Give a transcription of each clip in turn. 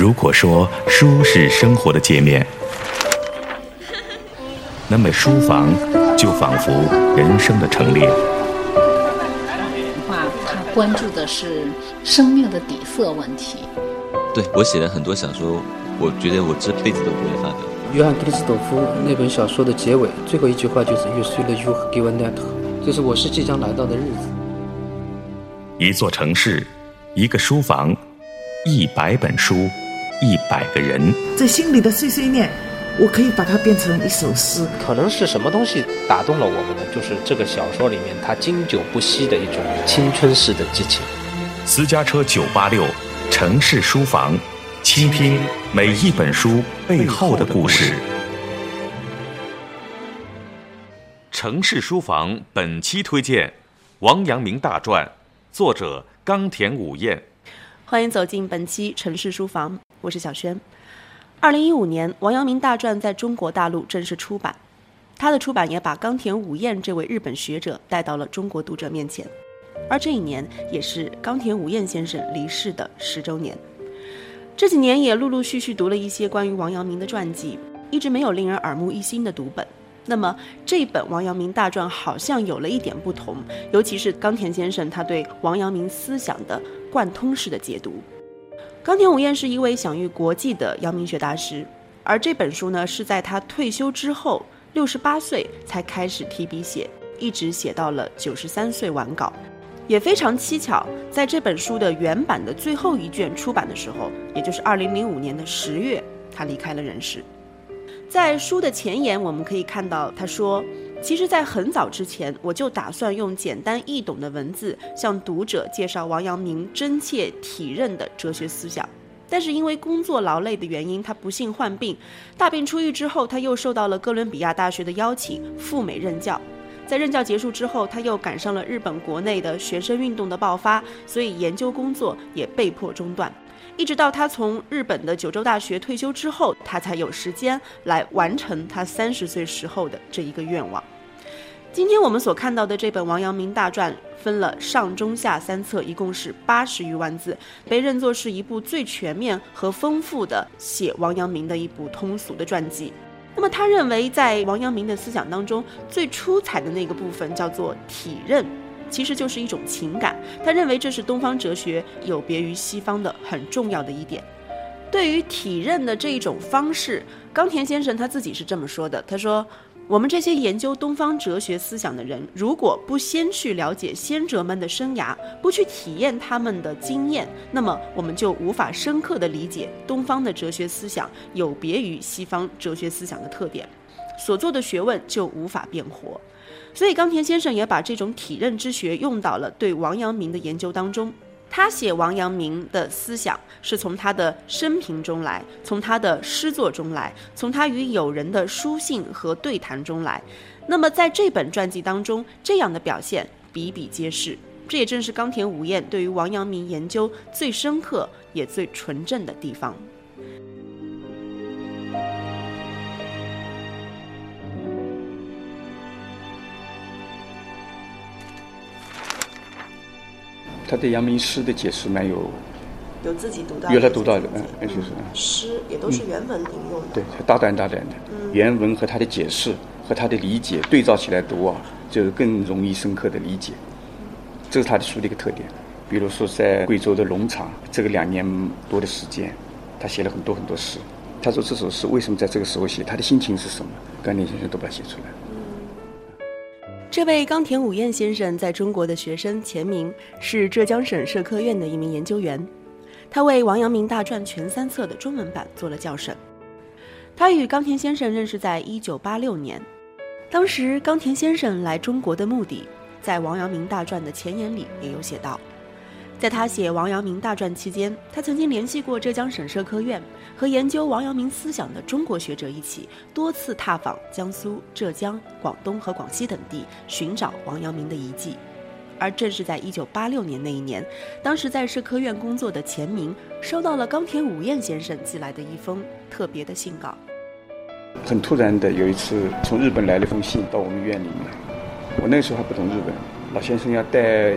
如果说书是生活的界面，那么书房就仿佛人生的陈列。画他关注的是生命的底色问题。对我写了很多小说，我觉得我这辈子都不会发表。约翰克里斯朵夫那本小说的结尾最后一句话就是“ You should you give that”，”，就是我是即将来到的日子。一座城市，一个书房，一百本书，一百个人。这心里的碎碎念，我可以把它变成一首诗。可能是什么东西打动了我们呢？就是这个小说里面它经久不息的一种青春式的激情。私家车九八六，城市书房，倾听每一本书背后的故事。城市书房本期推荐王阳明大传。作者冈田武彦，欢迎走进本期城市书房，我是小轩。二零一五年，王阳明大传在中国大陆正式出版，他的出版也把冈田武彦这位日本学者带到了中国读者面前。而这一年也是冈田武彦先生离世的十周年。这几年也陆陆续续读了一些关于王阳明的传记，一直没有令人耳目一新的读本。那么这本王阳明大传好像有了一点不同，尤其是冈田先生他对王阳明思想的贯通式的解读。冈田武彦是一位享誉国际的阳明学大师，而这本书呢是在他退休之后六十八岁才开始提笔写，一直写到了九十三岁完稿。也非常蹊跷，在这本书的原版的最后一卷出版的时候，也就是二零零五年的十月，他离开了人世。在书的前言，我们可以看到，他说：“其实，在很早之前，我就打算用简单易懂的文字向读者介绍王阳明真切体认的哲学思想。但是因为工作劳累的原因，他不幸患病。大病初愈之后，他又受到了哥伦比亚大学的邀请赴美任教。在任教结束之后，他又赶上了日本国内的学生运动的爆发，所以研究工作也被迫中断。”一直到他从日本的九州大学退休之后，他才有时间来完成他三十岁时候的这一个愿望。今天我们所看到的这本王阳明大传，分了上中下三册，一共是八十余万字，被认作是一部最全面和丰富的写王阳明的一部通俗的传记。那么他认为，在王阳明的思想当中，最出彩的那个部分叫做体认。其实就是一种情感，他认为这是东方哲学有别于西方的很重要的一点。对于体认的这一种方式，冈田先生他自己是这么说的：“他说，我们这些研究东方哲学思想的人，如果不先去了解先哲们的生涯，不去体验他们的经验，那么我们就无法深刻地理解东方的哲学思想有别于西方哲学思想的特点，所做的学问就无法变活。”所以，冈田先生也把这种体认之学用到了对王阳明的研究当中。他写王阳明的思想是从他的生平中来，从他的诗作中来，从他与友人的书信和对谈中来。那么，在这本传记当中，这样的表现比比皆是。这也正是冈田武彦对于王阳明研究最深刻也最纯正的地方。他对阳明诗的解释蛮有，有自己独到，有他独到的，嗯，就是诗也都是原文引用的，对，大段大段的，原文和他的解释和他的理解对照起来读啊，就是更容易深刻的理解，这是他的书的一个特点。比如说在贵州的农场，这个两年多的时间，他写了很多很多诗。他说这首诗为什么在这个时候写，他的心情是什么，甘田先生都把它写出来。这位冈田武彦先生在中国的学生钱名是浙江省社科院的一名研究员，他为《王阳明大传》全三册的中文版做了校审。他与冈田先生认识在一九八六年，当时冈田先生来中国的目的，在《王阳明大传》的前言里也有写到。在他写《王阳明大传》期间，他曾经联系过浙江省社科院，和研究王阳明思想的中国学者一起多次踏访江苏、浙江、广东和广西等地，寻找王阳明的遗迹。而正是在1986年那一年，当时在社科院工作的钱明收到了冈田武彦先生寄来的一封特别的信稿。很突然的，有一次从日本来了一封信到我们院里面，我那时候还不懂日本，老先生要带。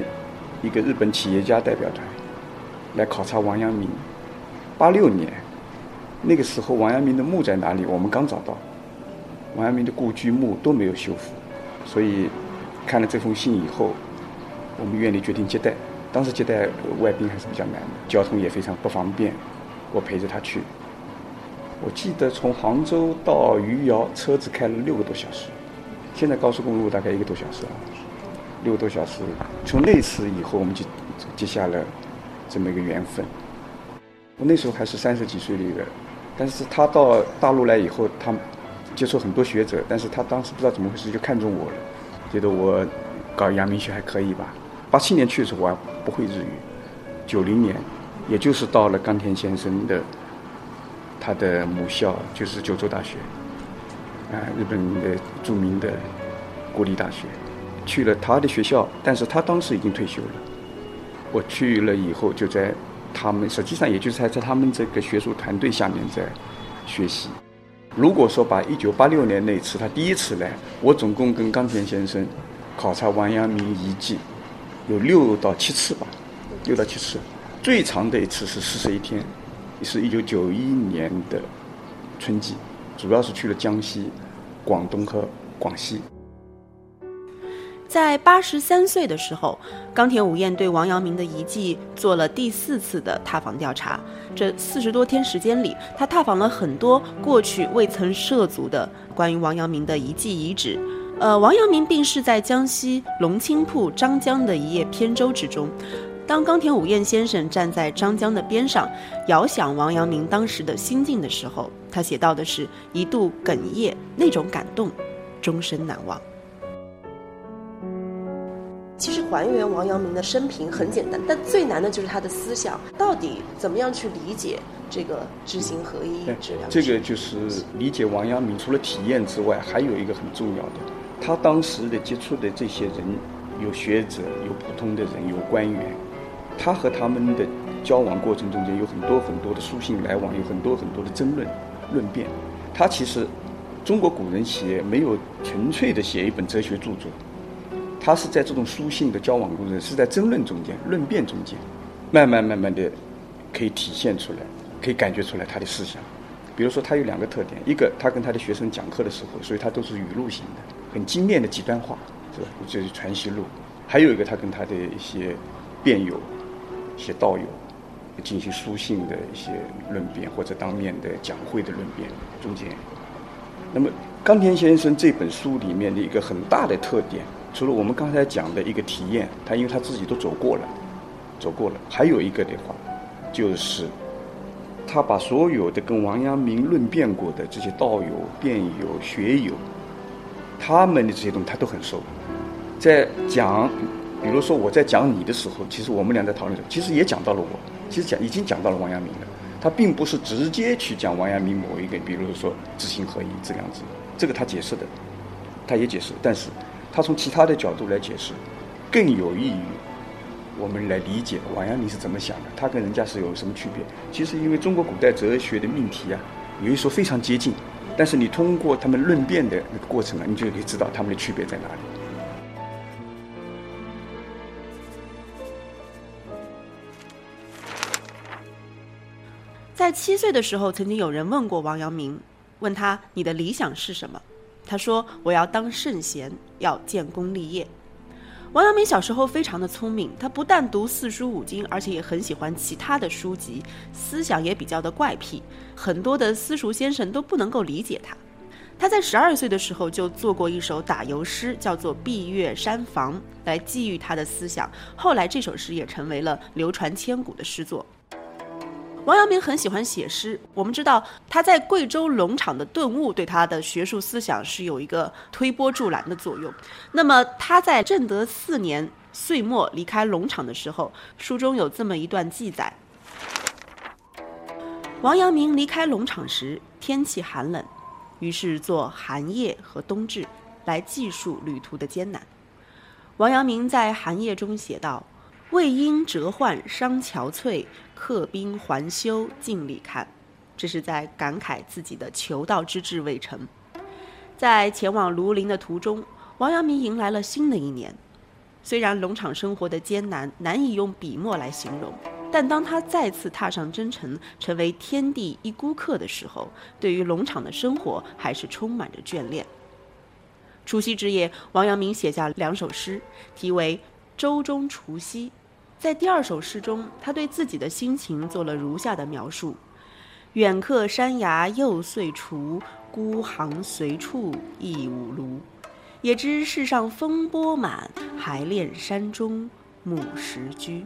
一个日本企业家代表团来考察王阳明。八六年，那个时候王阳明的墓在哪里？我们刚找到，王阳明的故居墓都没有修复，所以看了这封信以后，我们院里决定接待。当时接待外宾还是比较难的，交通也非常不方便，我陪着他去。我记得从杭州到余姚，车子开了六个多小时，现在高速公路大概一个多小时啊，六个多小时。从那次以后，我们就结下了这么一个缘分。我那时候还是三十几岁的一个，但是他到大陆来以后，他接触很多学者，但是他当时不知道怎么回事就看中我了，觉得我搞阳明学还可以吧。八七年去的时候我还不会日语，九零年，也就是到了冈田先生的他的母校，就是九州大学，啊，日本的著名的国立大学，去了他的学校，但是他当时已经退休了。我去了以后，就在他们实际上也就是在在他们这个学术团队下面在学习。如果说把一九八六年那次他第一次来，我总共跟冈田先生考察王阳明遗迹。有六到七次吧，六到七次，最长的一次是四十一天，是一九九一年的春季，主要是去了江西、广东和广西。在八十三岁的时候，冈田武彦对王阳明的遗迹做了第四次的踏访调查。这四十多天时间里，他踏访了很多过去未曾涉足的关于王阳明的遗迹遗址。呃，王阳明病逝在江西龙清铺张江的一叶扁舟之中。当冈田武彦先生站在张江的边上，遥想王阳明当时的心境的时候，他写到的是一度哽咽，那种感动，终身难忘。其实还原王阳明的生平很简单，但最难的就是他的思想，到底怎么样去理解这个知行合一、质量？这个就是理解王阳明，除了体验之外，还有一个很重要的。他当时的接触的这些人，有学者，有普通的人，有官员，他和他们的交往过程中间有很多很多的书信来往，有很多很多的争论、论辩。他其实，中国古人写没有纯粹的写一本哲学著作，他是在这种书信的交往过程，是在争论中间、论辩中间，慢慢慢慢的可以体现出来，可以感觉出来他的思想。比如说，他有两个特点：一个，他跟他的学生讲课的时候，所以他都是语录型的。很精炼的几段话，是吧？这是传习录。还有一个，他跟他的一些辩友、一些道友进行书信的一些论辩，或者当面的讲会的论辩中间。那么，冈田先生这本书里面的一个很大的特点，除了我们刚才讲的一个体验，他因为他自己都走过了，走过了。还有一个的话，就是他把所有的跟王阳明论辩过的这些道友、辩友、学友。他们的这些东西他都很熟，在讲，比如说我在讲你的时候，其实我们俩在讨论的，其实也讲到了我，其实讲已经讲到了王阳明了。他并不是直接去讲王阳明某一个，比如说知行合一这样子，这个他解释的，他也解释，但是他从其他的角度来解释，更有益于我们来理解王阳明是怎么想的，他跟人家是有什么区别。其实因为中国古代哲学的命题啊，有一说非常接近。但是你通过他们论辩的那个过程啊，你就可以知道他们的区别在哪里。在七岁的时候，曾经有人问过王阳明，问他你的理想是什么？他说：“我要当圣贤，要建功立业。”王阳明小时候非常的聪明，他不但读四书五经，而且也很喜欢其他的书籍，思想也比较的怪癖，很多的私塾先生都不能够理解他。他在十二岁的时候就做过一首打油诗，叫做《闭月山房》，来寄予他的思想。后来这首诗也成为了流传千古的诗作。王阳明很喜欢写诗，我们知道他在贵州龙场的顿悟对他的学术思想是有一个推波助澜的作用。那么他在正德四年岁末离开龙场的时候，书中有这么一段记载：王阳明离开龙场时，天气寒冷，于是做寒夜和冬至来记述旅途的艰难。王阳明在寒夜中写道：“未因折患伤憔悴。”客兵还休，尽力看，这是在感慨自己的求道之志未成。在前往庐陵的途中，王阳明迎来了新的一年。虽然农场生活的艰难难以用笔墨来形容，但当他再次踏上征程，成为天地一孤客的时候，对于农场的生活还是充满着眷恋。除夕之夜，王阳明写下两首诗，题为《舟中除夕》。在第二首诗中，他对自己的心情做了如下的描述：“远客山崖又岁除，孤行随处亦无庐。也知世上风波满，还恋山中木石居。”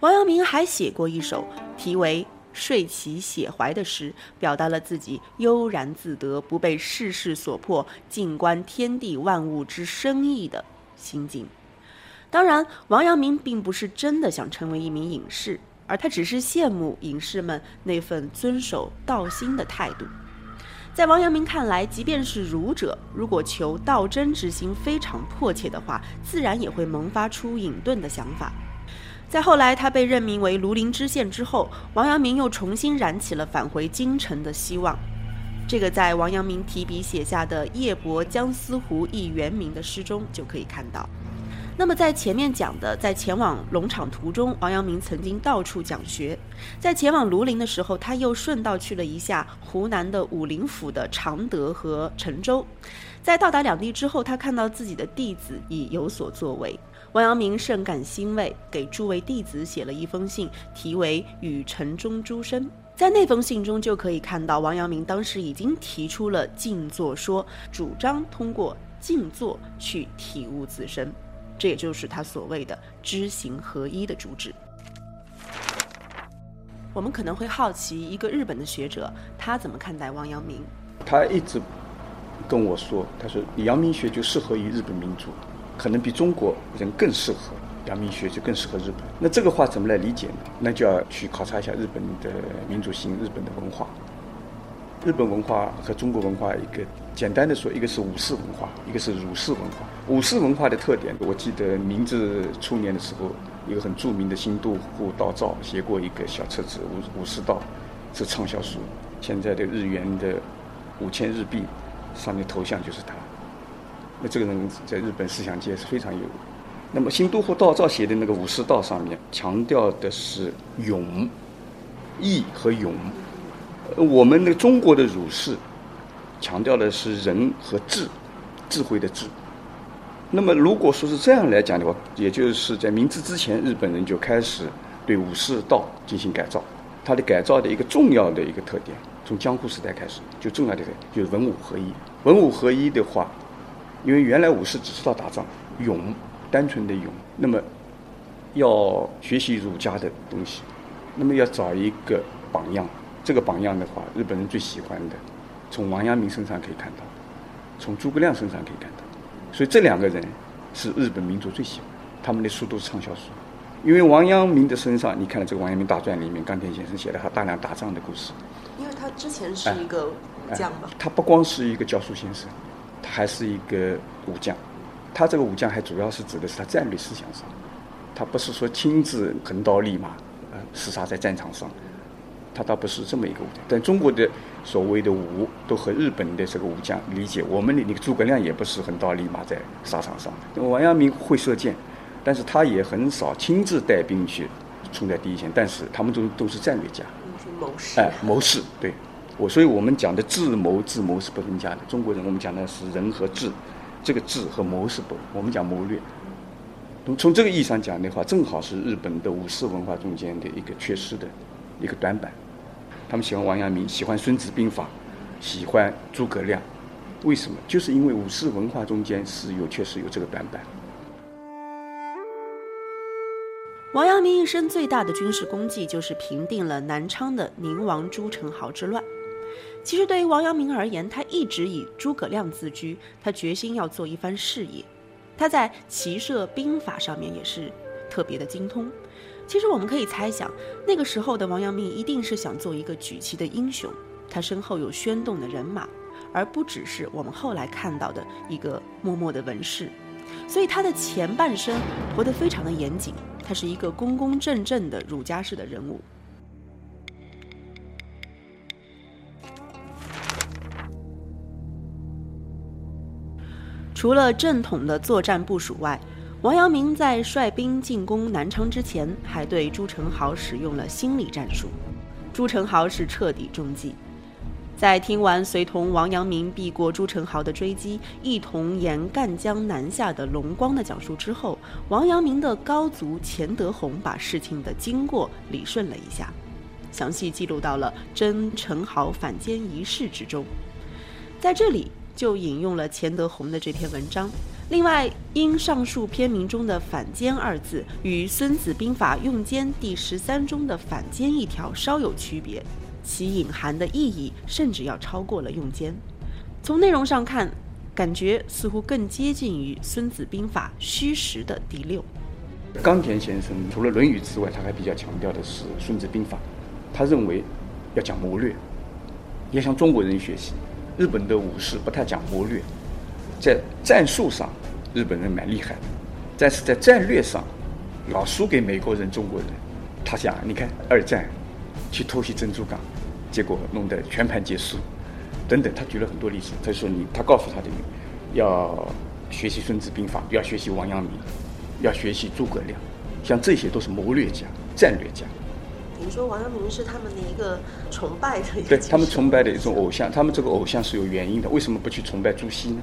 王阳明还写过一首题为《睡起写怀》的诗，表达了自己悠然自得、不被世事所迫、静观天地万物之深意的心境。当然，王阳明并不是真的想成为一名隐士，而他只是羡慕隐士们那份遵守道心的态度。在王阳明看来，即便是儒者，如果求道真之心非常迫切的话，自然也会萌发出隐遁的想法。在后来，他被任命为庐陵知县之后，王阳明又重新燃起了返回京城的希望。这个在王阳明提笔写下的《夜泊江思湖忆元明》的诗中就可以看到。那么在前面讲的，在前往农场途中，王阳明曾经到处讲学。在前往庐陵的时候，他又顺道去了一下湖南的武陵府的常德和陈州。在到达两地之后，他看到自己的弟子已有所作为。王阳明甚感欣慰，给诸位弟子写了一封信，题为《与城中诸生》。在那封信中，就可以看到王阳明当时已经提出了静坐说，主张通过静坐去体悟自身，这也就是他所谓的知行合一的主旨。我们可能会好奇，一个日本的学者，他怎么看待王阳明？他一直跟我说，他说阳明学就适合于日本民族。可能比中国人更适合阳明学，就更适合日本。那这个话怎么来理解呢？那就要去考察一下日本的民族性、日本的文化。日本文化和中国文化，一个简单的说，一个是武士文化，一个是儒士文化。武士文化的特点，我记得明治初年的时候，一个很著名的新都户道造写过一个小册子《武武士道》，是畅销书。现在的日元的五千日币上面头像就是他。那这个人在日本思想界是非常有。那么新都户道造写的那个武士道上面强调的是勇、义和勇。我们的中国的儒士强调的是仁和智，智慧的智。那么如果说是这样来讲的话，也就是在明治之前，日本人就开始对武士道进行改造。它的改造的一个重要的一个特点，从江户时代开始就重要的就是文武合一。文武合一的话。因为原来武士只知道打仗，勇，单纯的勇。那么，要学习儒家的东西，那么要找一个榜样。这个榜样的话，日本人最喜欢的，从王阳明身上可以看到，从诸葛亮身上可以看到。所以这两个人是日本民族最喜欢，他们的书都是畅销书。因为王阳明的身上，你看这个《王阳明大传》里面，冈田先生写了他大量打仗的故事。因为他之前是一个武将嘛。他不光是一个教书先生。他还是一个武将，他这个武将还主要是指的是他战略思想上，他不是说亲自横刀立马，呃，厮杀在战场上，他倒不是这么一个武将。但中国的所谓的武，都和日本的这个武将理解。我们的那个诸葛亮也不是横刀立马在沙场上，王阳明会射箭，但是他也很少亲自带兵去冲在第一线。但是他们都都是战略家，谋士，哎，谋士，对。我所以，我们讲的智谋，智谋是不分家的。中国人，我们讲的是仁和智，这个智和谋是不，我们讲谋略。从从这个意义上讲的话，正好是日本的武士文化中间的一个缺失的一个短板。他们喜欢王阳明，喜欢《孙子兵法》，喜欢诸葛亮，为什么？就是因为武士文化中间是有确实有这个短板。王阳明一生最大的军事功绩，就是平定了南昌的宁王朱宸濠之乱。其实对于王阳明而言，他一直以诸葛亮自居，他决心要做一番事业。他在骑射兵法上面也是特别的精通。其实我们可以猜想，那个时候的王阳明一定是想做一个举旗的英雄，他身后有宣动的人马，而不只是我们后来看到的一个默默的文士。所以他的前半生活得非常的严谨。他是一个公公正正的儒家式的人物。除了正统的作战部署外，王阳明在率兵进攻南昌之前，还对朱宸濠使用了心理战术。朱宸濠是彻底中计。在听完随同王阳明避过朱宸濠的追击，一同沿赣江南下的龙光的讲述之后，王阳明的高足钱德洪把事情的经过理顺了一下，详细记录到了真宸濠反间一事之中。在这里就引用了钱德洪的这篇文章。另外，因上述篇名中的“反间”二字与《孙子兵法·用间》第十三中的“反间”一条稍有区别，其隐含的意义甚至要超过了《用间》。从内容上看，感觉似乎更接近于《孙子兵法·虚实》的第六。冈田先生除了《论语》之外，他还比较强调的是《孙子兵法》，他认为要讲谋略，要向中国人学习。日本的武士不太讲谋略。在战术上，日本人蛮厉害的，但是在战略上，老输给美国人、中国人。他想，你看二战去偷袭珍珠港，结果弄得全盘皆输，等等。他举了很多例子。他说你，他告诉他的，要学习《孙子兵法》，要学习王阳明，要学习诸葛亮，像这些都是谋略家、战略家。你说王阳明是他们的一个崇拜的？对他们崇拜的一种偶像，他们这个偶像是有原因的。为什么不去崇拜朱熹呢？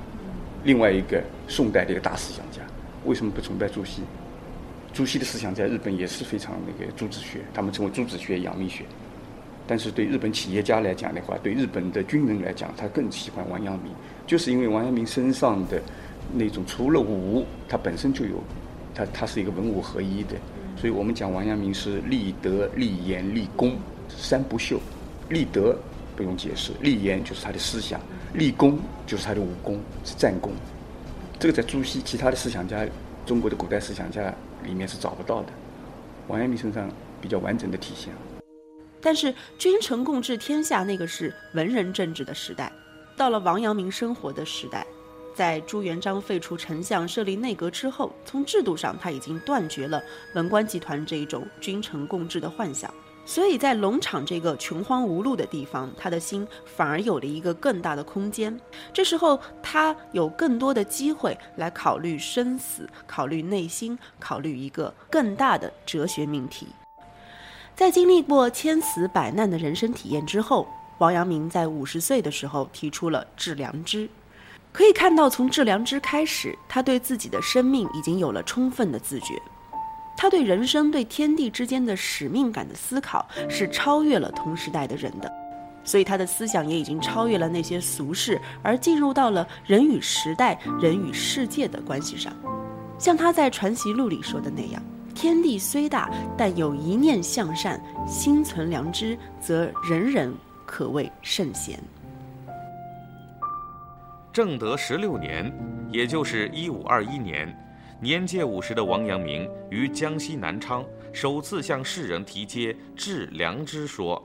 另外一个宋代的一个大思想家，为什么不崇拜朱熹？朱熹的思想在日本也是非常那个朱子学，他们称为朱子学、阳明学。但是对日本企业家来讲的话，对日本的军人来讲，他更喜欢王阳明，就是因为王阳明身上的那种除了武，他本身就有，他他是一个文武合一的。所以我们讲王阳明是立德、立言、立功三不朽。立德不用解释，立言就是他的思想。立功就是他的武功，是战功。这个在朱熹其他的思想家，中国的古代思想家里面是找不到的。王阳明身上比较完整的体现。但是君臣共治天下那个是文人政治的时代，到了王阳明生活的时代，在朱元璋废除丞相、设立内阁之后，从制度上他已经断绝了文官集团这一种君臣共治的幻想。所以在龙场这个穷荒无路的地方，他的心反而有了一个更大的空间。这时候，他有更多的机会来考虑生死，考虑内心，考虑一个更大的哲学命题。在经历过千死百难的人生体验之后，王阳明在五十岁的时候提出了致良知。可以看到，从致良知开始，他对自己的生命已经有了充分的自觉。他对人生、对天地之间的使命感的思考是超越了同时代的人的，所以他的思想也已经超越了那些俗事，而进入到了人与时代、人与世界的关系上。像他在《传习录》里说的那样：“天地虽大，但有一念向善，心存良知，则人人可谓圣贤。”正德十六年，也就是一五二一年。年届五十的王阳明于江西南昌首次向世人提接致良知说。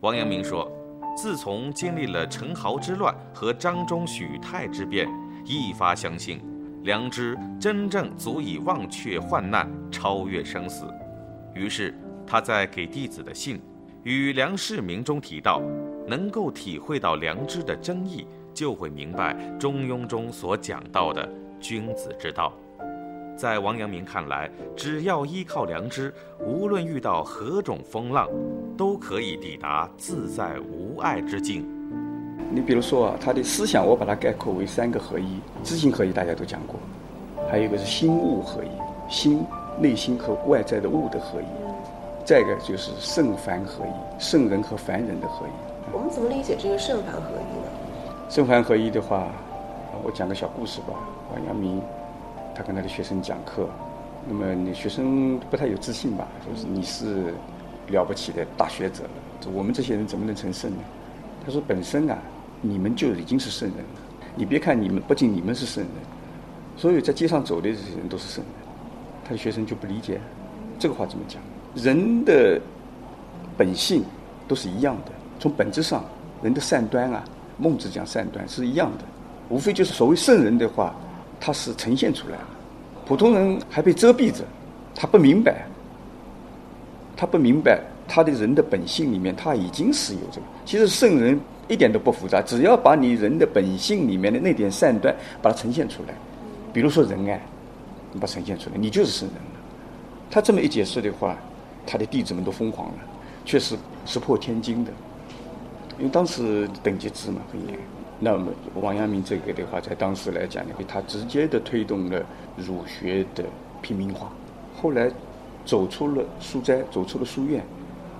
王阳明说：“自从经历了陈豪之乱和张忠许泰之变，一发相信，良知真正足以忘却患难，超越生死。”于是他在给弟子的信《与梁世明》中提到：“能够体会到良知的真意，就会明白《中庸》中所讲到的君子之道。”在王阳明看来，只要依靠良知，无论遇到何种风浪，都可以抵达自在无碍之境。你比如说啊，他的思想，我把它概括为三个合一：知行合一，大家都讲过；还有一个是心物合一，心内心和外在的物的合一；再一个就是圣凡合一，圣人和凡人的合一。我们怎么理解这个圣凡合一呢？圣凡合一的话，我讲个小故事吧。王阳明。他跟他的学生讲课，那么你学生不太有自信吧？就是你是了不起的大学者了，我们这些人怎么能成圣呢？他说本身啊，你们就已经是圣人了。你别看你们，不仅你们是圣人，所有在街上走的这些人都是圣人。他的学生就不理解这个话怎么讲？人的本性都是一样的，从本质上，人的善端啊，孟子讲善端是一样的，无非就是所谓圣人的话。他是呈现出来了，普通人还被遮蔽着，他不明白，他不明白他的人的本性里面他已经是有这个。其实圣人一点都不复杂，只要把你人的本性里面的那点善端把它呈现出来，比如说仁爱，你把它呈现出来，你就是圣人了。他这么一解释的话，他的弟子们都疯狂了，确实石破天惊的。因为当时等级制嘛很严，那么王阳明这个的话，在当时来讲呢，他直接的推动了儒学的平民化。后来走出了书斋，走出了书院，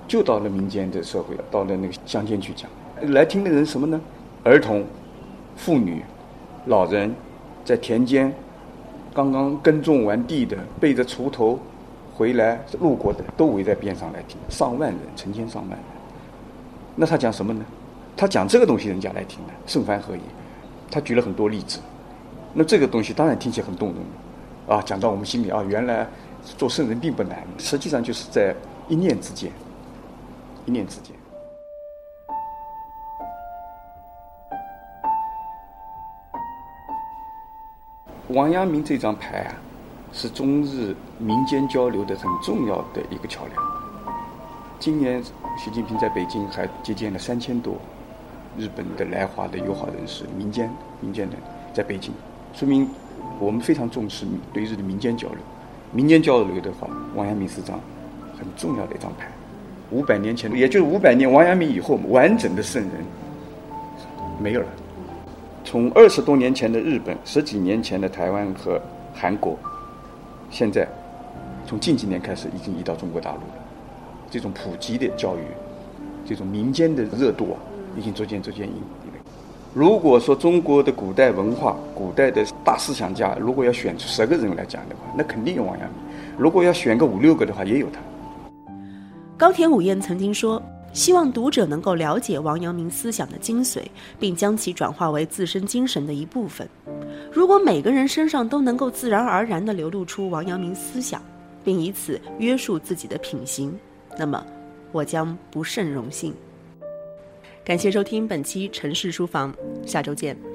就到了民间的社会了，到了那个乡间去讲。来听的人什么呢？儿童、妇女、老人，在田间刚刚耕种完地的，背着锄头回来路过的，都围在边上来听，上万人，成千上万人。那他讲什么呢？他讲这个东西，人家来听的，圣凡合一？他举了很多例子。那这个东西当然听起来很动人，啊，讲到我们心里啊，原来做圣人并不难，实际上就是在一念之间，一念之间。王阳明这张牌啊，是中日民间交流的很重要的一个桥梁。今年习近平在北京还接见了三千多日本的来华的友好人士，民间民间的在北京，说明我们非常重视对日的民间交流。民间交流的话，王阳明是张很重要的一张牌。五百年前，也就是五百年王阳明以后，完整的圣人没有了。从二十多年前的日本，十几年前的台湾和韩国，现在从近几年开始已经移到中国大陆了。这种普及的教育，这种民间的热度啊，已经逐渐逐渐引。如果说中国的古代文化、古代的大思想家，如果要选出十个人来讲的话，那肯定有王阳明；如果要选个五六个的话，也有他。高田武彦曾经说。希望读者能够了解王阳明思想的精髓，并将其转化为自身精神的一部分。如果每个人身上都能够自然而然地流露出王阳明思想，并以此约束自己的品行，那么我将不胜荣幸。感谢收听本期城市书房，下周见。